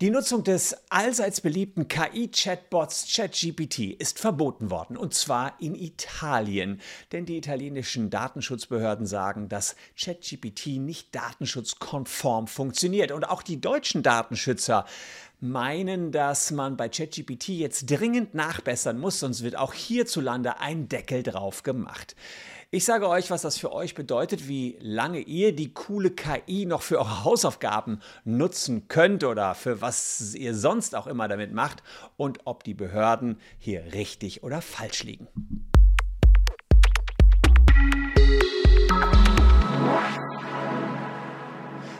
Die Nutzung des allseits beliebten KI-Chatbots ChatGPT ist verboten worden, und zwar in Italien. Denn die italienischen Datenschutzbehörden sagen, dass ChatGPT nicht datenschutzkonform funktioniert. Und auch die deutschen Datenschützer meinen, dass man bei ChatGPT jetzt dringend nachbessern muss, sonst wird auch hierzulande ein Deckel drauf gemacht. Ich sage euch, was das für euch bedeutet, wie lange ihr die coole KI noch für eure Hausaufgaben nutzen könnt oder für was ihr sonst auch immer damit macht und ob die Behörden hier richtig oder falsch liegen.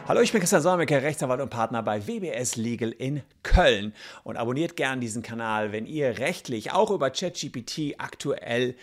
Hallo, ich bin Christian Solmecke, Rechtsanwalt und Partner bei WBS Legal in Köln. Und abonniert gern diesen Kanal, wenn ihr rechtlich auch über ChatGPT aktuell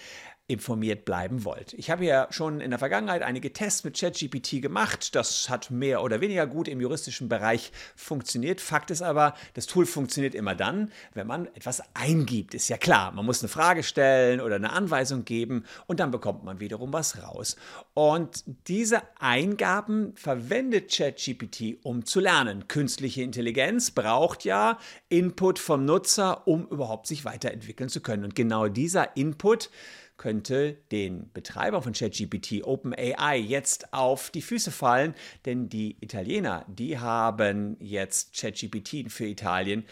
informiert bleiben wollt. Ich habe ja schon in der Vergangenheit einige Tests mit ChatGPT gemacht. Das hat mehr oder weniger gut im juristischen Bereich funktioniert. Fakt ist aber, das Tool funktioniert immer dann, wenn man etwas eingibt. Ist ja klar, man muss eine Frage stellen oder eine Anweisung geben und dann bekommt man wiederum was raus. Und diese Eingaben verwendet ChatGPT, um zu lernen. Künstliche Intelligenz braucht ja Input vom Nutzer, um überhaupt sich weiterentwickeln zu können. Und genau dieser Input könnte den Betreiber von ChatGPT, OpenAI, jetzt auf die Füße fallen, denn die Italiener, die haben jetzt ChatGPT für Italien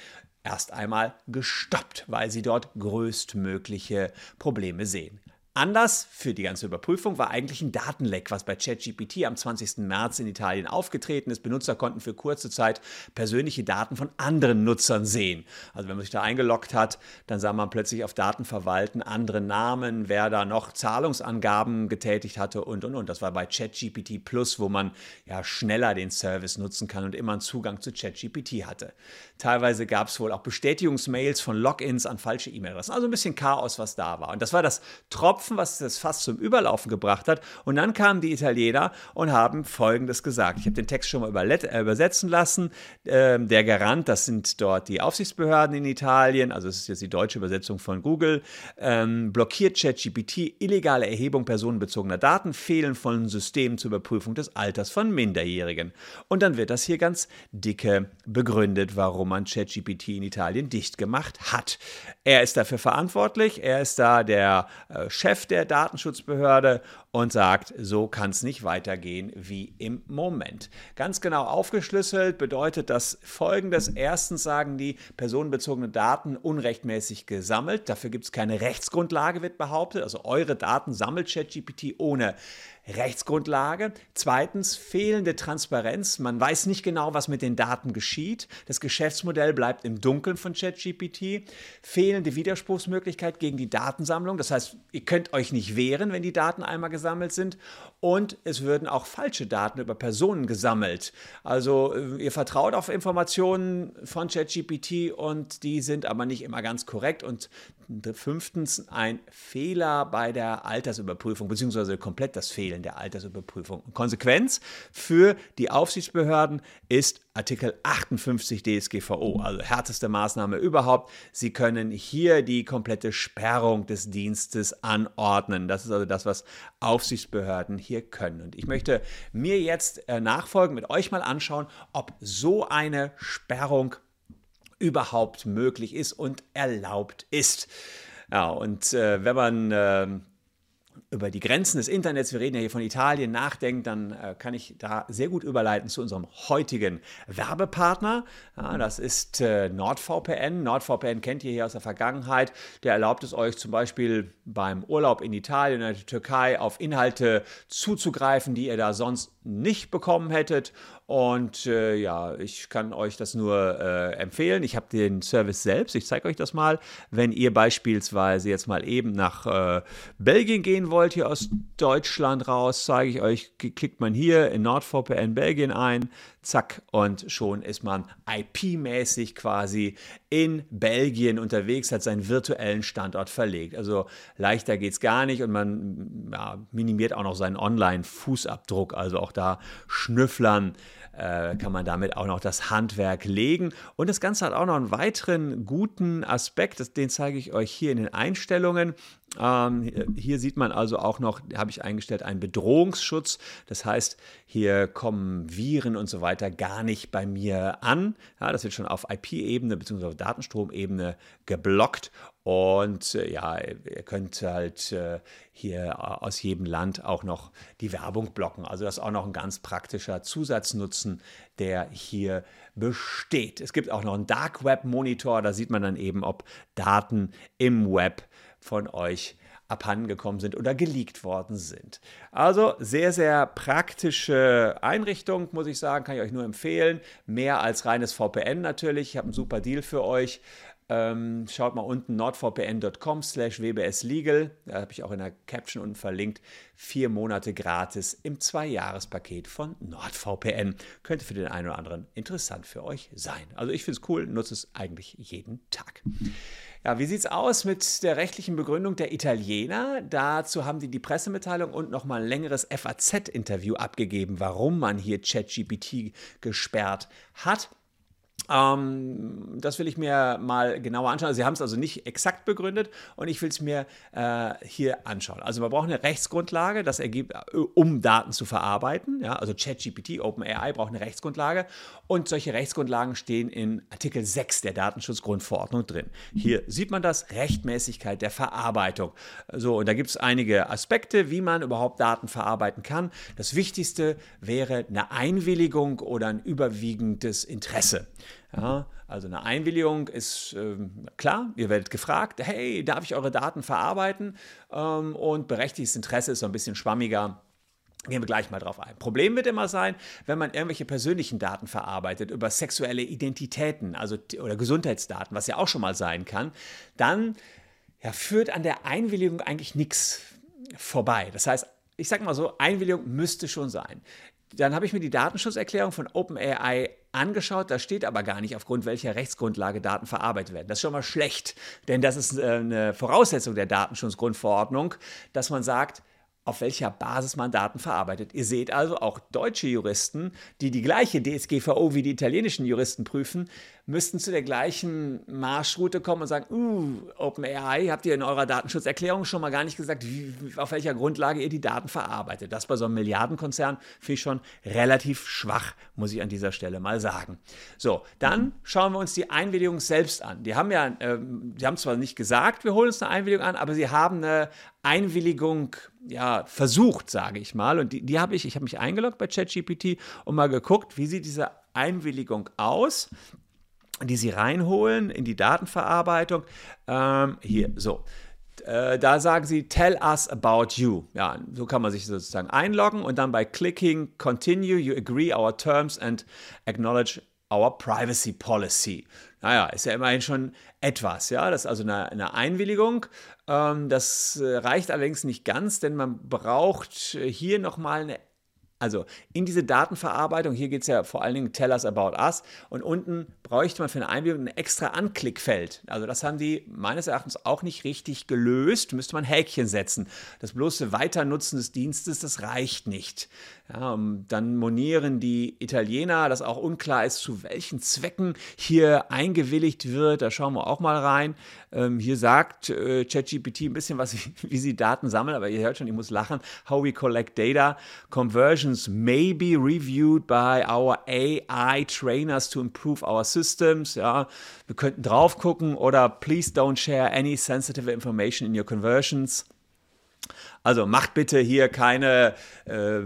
erst einmal gestoppt, weil sie dort größtmögliche Probleme sehen. Anders für die ganze Überprüfung war eigentlich ein Datenleck, was bei ChatGPT am 20. März in Italien aufgetreten ist. Benutzer konnten für kurze Zeit persönliche Daten von anderen Nutzern sehen. Also wenn man sich da eingeloggt hat, dann sah man plötzlich auf Daten verwalten andere Namen, wer da noch Zahlungsangaben getätigt hatte und und und. Das war bei ChatGPT Plus, wo man ja schneller den Service nutzen kann und immer einen Zugang zu ChatGPT hatte. Teilweise gab es wohl auch Bestätigungsmails von Logins an falsche E-Mail-Adressen. Also ein bisschen Chaos, was da war. Und das war das Tropfen Tropfen, was das fast zum Überlaufen gebracht hat. Und dann kamen die Italiener und haben Folgendes gesagt. Ich habe den Text schon mal äh, übersetzen lassen. Ähm, der Garant, das sind dort die Aufsichtsbehörden in Italien, also es ist jetzt die deutsche Übersetzung von Google, ähm, blockiert ChatGPT illegale Erhebung personenbezogener Daten, Fehlen von Systemen zur Überprüfung des Alters von Minderjährigen. Und dann wird das hier ganz dicke begründet, warum man ChatGPT in Italien dicht gemacht hat. Er ist dafür verantwortlich, er ist da der äh, Chef Chef der Datenschutzbehörde und sagt, so kann es nicht weitergehen wie im Moment. Ganz genau aufgeschlüsselt bedeutet das folgendes. Erstens sagen die personenbezogene Daten unrechtmäßig gesammelt. Dafür gibt es keine Rechtsgrundlage, wird behauptet. Also eure Daten sammelt ChatGPT ohne Rechtsgrundlage. Zweitens fehlende Transparenz. Man weiß nicht genau, was mit den Daten geschieht. Das Geschäftsmodell bleibt im Dunkeln von ChatGPT. Fehlende Widerspruchsmöglichkeit gegen die Datensammlung. Das heißt, ihr könnt euch nicht wehren, wenn die Daten einmal gesammelt sind. Und es würden auch falsche Daten über Personen gesammelt. Also äh, ihr vertraut auf Informationen von ChatGPT und die sind aber nicht immer ganz korrekt. Und fünftens ein Fehler bei der Altersüberprüfung, beziehungsweise komplett das Fehlen der Altersüberprüfung. Konsequenz für die Aufsichtsbehörden ist Artikel 58 DSGVO, also härteste Maßnahme überhaupt. Sie können hier die komplette Sperrung des Dienstes anordnen. Das ist also das, was Aufsichtsbehörden hier können. Und ich möchte mir jetzt äh, nachfolgen, mit euch mal anschauen, ob so eine Sperrung überhaupt möglich ist und erlaubt ist. Ja, und äh, wenn man äh, über die Grenzen des Internets, wir reden ja hier von Italien, nachdenkt, dann äh, kann ich da sehr gut überleiten zu unserem heutigen Werbepartner. Ja, das ist äh, NordVPN. NordVPN kennt ihr hier aus der Vergangenheit. Der erlaubt es euch zum Beispiel beim Urlaub in Italien oder der Türkei auf Inhalte zuzugreifen, die ihr da sonst nicht bekommen hättet. Und äh, ja, ich kann euch das nur äh, empfehlen. Ich habe den Service selbst. Ich zeige euch das mal. Wenn ihr beispielsweise jetzt mal eben nach äh, Belgien gehen wollt, hier aus Deutschland raus, zeige ich euch, klickt man hier in NordVPN Belgien ein, zack, und schon ist man IP-mäßig quasi in Belgien unterwegs, hat seinen virtuellen Standort verlegt. Also leichter geht es gar nicht und man ja, minimiert auch noch seinen Online-Fußabdruck. Also auch da schnüfflern äh, kann man damit auch noch das Handwerk legen. Und das Ganze hat auch noch einen weiteren guten Aspekt, den zeige ich euch hier in den Einstellungen. Ähm, hier sieht man also auch noch, habe ich eingestellt, einen Bedrohungsschutz. Das heißt, hier kommen Viren und so weiter gar nicht bei mir an. Ja, das wird schon auf IP-Ebene bzw. Datenstromebene geblockt. Und äh, ja, ihr könnt halt äh, hier aus jedem Land auch noch die Werbung blocken. Also das ist auch noch ein ganz praktischer Zusatznutzen, der hier besteht. Es gibt auch noch einen Dark Web Monitor, da sieht man dann eben, ob Daten im Web von euch abhandengekommen sind oder geleakt worden sind. Also sehr, sehr praktische Einrichtung, muss ich sagen, kann ich euch nur empfehlen. Mehr als reines VPN natürlich. Ich habe einen super Deal für euch. Ähm, schaut mal unten nordvpn.com slash wbslegal. Da habe ich auch in der Caption unten verlinkt. Vier Monate gratis im Zwei-Jahres-Paket von NordVPN. Könnte für den einen oder anderen interessant für euch sein. Also ich finde es cool, nutze es eigentlich jeden Tag. Ja, wie sieht es aus mit der rechtlichen Begründung der Italiener? Dazu haben die die Pressemitteilung und nochmal ein längeres FAZ-Interview abgegeben, warum man hier ChatGPT gesperrt hat. Ähm, das will ich mir mal genauer anschauen. Sie haben es also nicht exakt begründet und ich will es mir äh, hier anschauen. Also man braucht eine Rechtsgrundlage, das ergibt, äh, um Daten zu verarbeiten. Ja, also ChatGPT, OpenAI braucht eine Rechtsgrundlage und solche Rechtsgrundlagen stehen in Artikel 6 der Datenschutzgrundverordnung drin. Hier sieht man das, Rechtmäßigkeit der Verarbeitung. So, und da gibt es einige Aspekte, wie man überhaupt Daten verarbeiten kann. Das Wichtigste wäre eine Einwilligung oder ein überwiegendes Interesse. Ja, also eine Einwilligung ist ähm, klar, ihr werdet gefragt, hey, darf ich eure Daten verarbeiten? Ähm, und berechtigtes Interesse ist so ein bisschen schwammiger. Gehen wir gleich mal drauf ein. Problem wird immer sein, wenn man irgendwelche persönlichen Daten verarbeitet über sexuelle Identitäten, also oder Gesundheitsdaten, was ja auch schon mal sein kann, dann ja, führt an der Einwilligung eigentlich nichts vorbei. Das heißt, ich sage mal so, Einwilligung müsste schon sein. Dann habe ich mir die Datenschutzerklärung von OpenAI angeschaut. Da steht aber gar nicht, aufgrund welcher Rechtsgrundlage Daten verarbeitet werden. Das ist schon mal schlecht, denn das ist äh, eine Voraussetzung der Datenschutzgrundverordnung, dass man sagt, auf welcher Basis man Daten verarbeitet. Ihr seht also, auch deutsche Juristen, die die gleiche DSGVO wie die italienischen Juristen prüfen, müssten zu der gleichen Marschroute kommen und sagen, uh, OpenAI, habt ihr in eurer Datenschutzerklärung schon mal gar nicht gesagt, wie, auf welcher Grundlage ihr die Daten verarbeitet. Das bei so einem Milliardenkonzern finde ich schon relativ schwach, muss ich an dieser Stelle mal sagen. So, dann schauen wir uns die Einwilligung selbst an. Die haben ja, äh, die haben zwar nicht gesagt, wir holen uns eine Einwilligung an, aber sie haben eine Einwilligung ja, versucht, sage ich mal. Und die, die habe ich, ich habe mich eingeloggt bei ChatGPT und mal geguckt, wie sieht diese Einwilligung aus die sie reinholen in die Datenverarbeitung. Ähm, hier, so. Äh, da sagen sie, tell us about you. Ja, so kann man sich sozusagen einloggen und dann bei clicking continue, you agree our terms and acknowledge our privacy policy. Naja, ist ja immerhin schon etwas, ja. Das ist also eine, eine Einwilligung. Ähm, das äh, reicht allerdings nicht ganz, denn man braucht hier nochmal eine also in diese Datenverarbeitung, hier geht es ja vor allen Dingen Tell us about us und unten bräuchte man für eine Einwilligung ein extra Anklickfeld. Also das haben die meines Erachtens auch nicht richtig gelöst, müsste man Häkchen setzen. Das bloße Weiternutzen des Dienstes, das reicht nicht. Ja, dann monieren die Italiener, dass auch unklar ist, zu welchen Zwecken hier eingewilligt wird. Da schauen wir auch mal rein. Ähm, hier sagt äh, ChatGPT ein bisschen was, wie, sie Daten sammeln, aber ihr hört schon, ich muss lachen. How we collect data. Conversions may be reviewed by our AI trainers to improve our systems. Ja, wir könnten drauf gucken oder please don't share any sensitive information in your conversions. Also macht bitte hier keine, äh,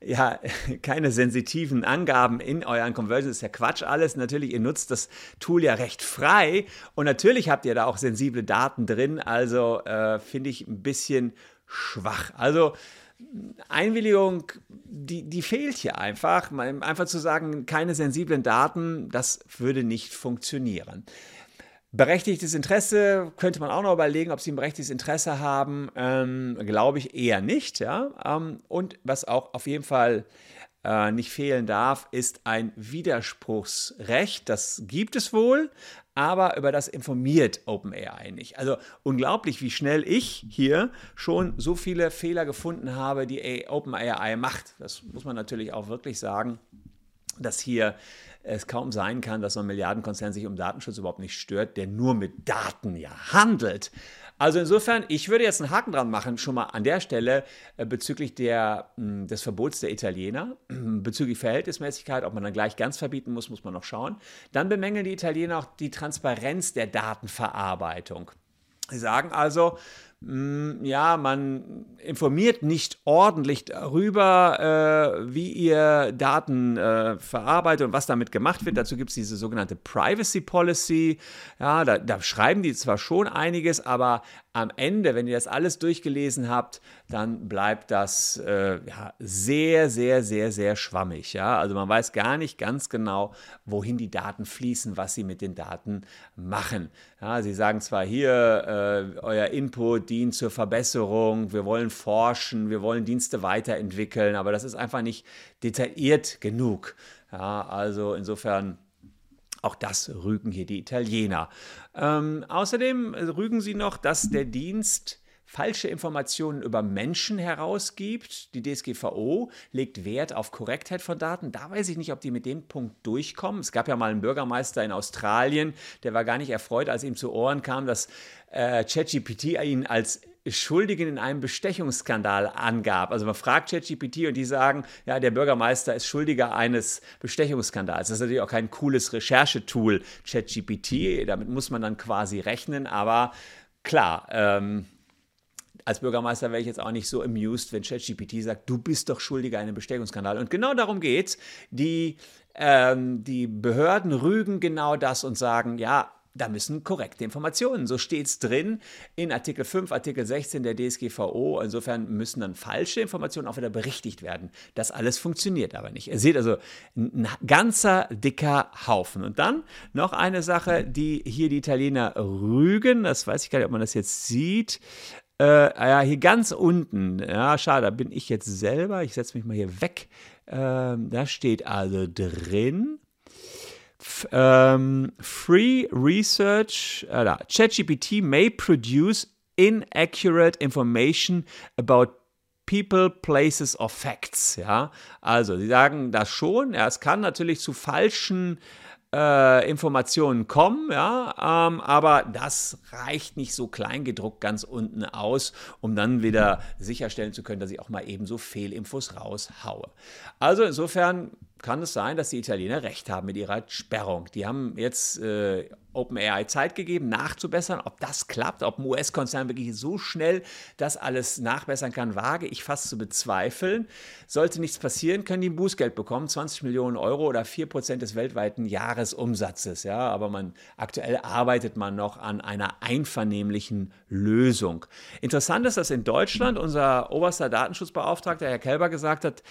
ja, keine sensitiven Angaben in euren Conversions. Das ist ja Quatsch alles. Natürlich, ihr nutzt das Tool ja recht frei und natürlich habt ihr da auch sensible Daten drin. Also äh, finde ich ein bisschen schwach. Also Einwilligung, die, die fehlt hier einfach. Einfach zu sagen, keine sensiblen Daten, das würde nicht funktionieren. Berechtigtes Interesse könnte man auch noch überlegen, ob sie ein berechtigtes Interesse haben. Ähm, Glaube ich eher nicht. Ja? Ähm, und was auch auf jeden Fall äh, nicht fehlen darf, ist ein Widerspruchsrecht. Das gibt es wohl, aber über das informiert OpenAI nicht. Also unglaublich, wie schnell ich hier schon so viele Fehler gefunden habe, die OpenAI macht. Das muss man natürlich auch wirklich sagen, dass hier es kaum sein kann, dass so ein Milliardenkonzern sich um Datenschutz überhaupt nicht stört, der nur mit Daten ja handelt. Also insofern, ich würde jetzt einen Haken dran machen, schon mal an der Stelle äh, bezüglich der, mh, hm, des Verbots der Italiener, bezüglich Verhältnismäßigkeit, ob man dann gleich ganz verbieten muss, muss man noch schauen. Dann bemängeln die Italiener auch die Transparenz der Datenverarbeitung. Sie sagen also, ja, man informiert nicht ordentlich darüber, äh, wie ihr Daten äh, verarbeitet und was damit gemacht wird. Dazu gibt es diese sogenannte Privacy Policy. Ja, da, da, schreiben die zwar schon einiges, aber am Ende, wenn ihr das alles durchgelesen habt, dann bleibt das äh, ja, sehr, sehr, sehr, sehr schwammig. Ja? Also man weiß gar nicht ganz genau, wohin die Daten fließen, was sie mit den Daten machen. Ja, sie sagen zwar hier, äh, euer Input dient zur Verbesserung, wir wollen forschen, wir wollen Dienste weiterentwickeln, aber das ist einfach nicht detailliert genug. Ja, also insofern auch das rügen hier die Italiener. Ähm, außerdem rügen sie noch, dass der Dienst falsche Informationen über Menschen herausgibt. Die DSGVO legt Wert auf Korrektheit von Daten. Da weiß ich nicht, ob die mit dem Punkt durchkommen. Es gab ja mal einen Bürgermeister in Australien, der war gar nicht erfreut, als ihm zu Ohren kam, dass äh, ChatGPT ihn als Schuldigen in einem Bestechungsskandal angab. Also man fragt ChatGPT und die sagen, ja, der Bürgermeister ist Schuldiger eines Bestechungsskandals. Das ist natürlich auch kein cooles Recherchetool, ChatGPT. Damit muss man dann quasi rechnen, aber klar, ähm, als Bürgermeister wäre ich jetzt auch nicht so amused, wenn ChatGPT sagt, du bist doch Schuldiger in einem Bestechungsskandal. Und genau darum geht's. Die, ähm, die Behörden rügen genau das und sagen, ja, da müssen korrekte Informationen. So steht es drin in Artikel 5, Artikel 16 der DSGVO. Insofern müssen dann falsche Informationen auch wieder berichtigt werden. Das alles funktioniert aber nicht. Ihr seht also ein ganzer dicker Haufen. Und dann noch eine Sache, die hier die Italiener rügen. Das weiß ich gar nicht, ob man das jetzt sieht. Äh, ja, hier ganz unten. Ja, schade, da bin ich jetzt selber. Ich setze mich mal hier weg. Ähm, da steht also drin um, free research, uh, ChatGPT may produce inaccurate information about people, places or facts. Ja, also sie sagen das schon. Ja, es kann natürlich zu falschen äh, Informationen kommen, ja, ähm, aber das reicht nicht so kleingedruckt ganz unten aus, um dann wieder sicherstellen zu können, dass ich auch mal eben so Fehlinfos raushaue. Also insofern kann es sein, dass die Italiener recht haben mit ihrer Sperrung. Die haben jetzt äh, OpenAI Zeit gegeben, nachzubessern. Ob das klappt, ob ein US-Konzern wirklich so schnell das alles nachbessern kann, wage ich fast zu bezweifeln. Sollte nichts passieren, können die ein Bußgeld bekommen, 20 Millionen Euro oder 4 Prozent des weltweiten Jahresumsatzes. Ja, aber man, aktuell arbeitet man noch an einer einvernehmlichen Lösung. Interessant ist, dass in Deutschland unser oberster Datenschutzbeauftragter, Herr Kelber, gesagt hat,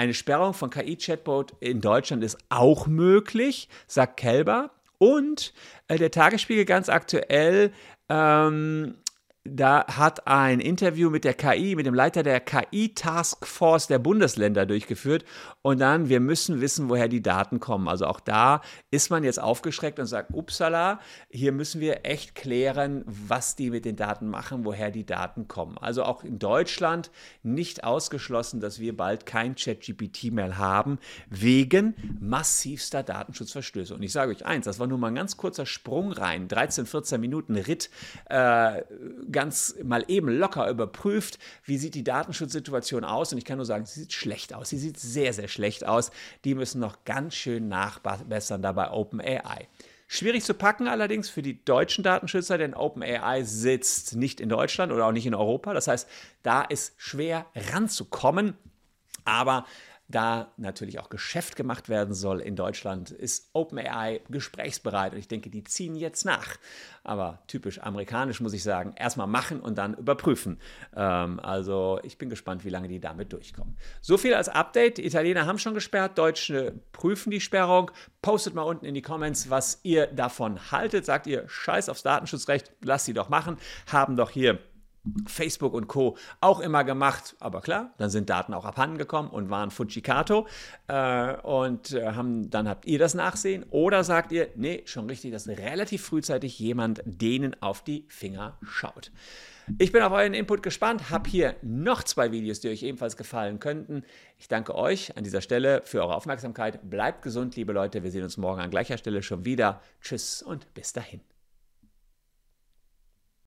eine Sperrung von KI-Chatbot in Deutschland ist auch möglich, sagt Kelber. Und äh, der Tagesspiegel ganz aktuell ähm, da hat ein Interview mit der KI, mit dem Leiter der KI-Taskforce der Bundesländer durchgeführt. Und dann, wir müssen wissen, woher die Daten kommen. Also auch da ist man jetzt aufgeschreckt und sagt, upsala, hier müssen wir echt klären, was die mit den Daten machen, woher die Daten kommen. Also auch in Deutschland nicht ausgeschlossen, dass wir bald kein Chat-GPT mehr haben, wegen massivster Datenschutzverstöße. Und ich sage euch eins, das war nur mal ein ganz kurzer Sprung rein, 13, 14 Minuten Ritt. Äh, ganz mal eben locker überprüft, wie sieht die Datenschutzsituation aus. Und ich kann nur sagen, sie sieht schlecht aus. Sie sieht sehr, sehr schlecht aus. Die müssen noch ganz schön nachbessern dabei OpenAI. Schwierig zu packen allerdings für die deutschen Datenschützer, denn OpenAI sitzt nicht in Deutschland oder auch nicht in Europa. Das heißt, da ist schwer ranzukommen. Aber da natürlich auch Geschäft gemacht werden soll in Deutschland, ist OpenAI gesprächsbereit und ich denke, die ziehen jetzt nach. Aber typisch amerikanisch muss ich sagen, erstmal machen und dann überprüfen. Ähm, also ich bin gespannt, wie lange die damit durchkommen. So viel als Update. Die Italiener haben schon gesperrt, Deutsche prüfen die Sperrung. Postet mal unten in die Comments, was ihr davon haltet. Sagt ihr, scheiß aufs Datenschutzrecht, lasst sie doch machen. Haben doch hier Facebook und Co. auch immer gemacht, aber klar, dann sind Daten auch abhanden gekommen und waren Fujikato. Äh, und äh, haben, dann habt ihr das Nachsehen oder sagt ihr, nee, schon richtig, dass relativ frühzeitig jemand denen auf die Finger schaut. Ich bin auf euren Input gespannt, habe hier noch zwei Videos, die euch ebenfalls gefallen könnten. Ich danke euch an dieser Stelle für eure Aufmerksamkeit. Bleibt gesund, liebe Leute. Wir sehen uns morgen an gleicher Stelle schon wieder. Tschüss und bis dahin.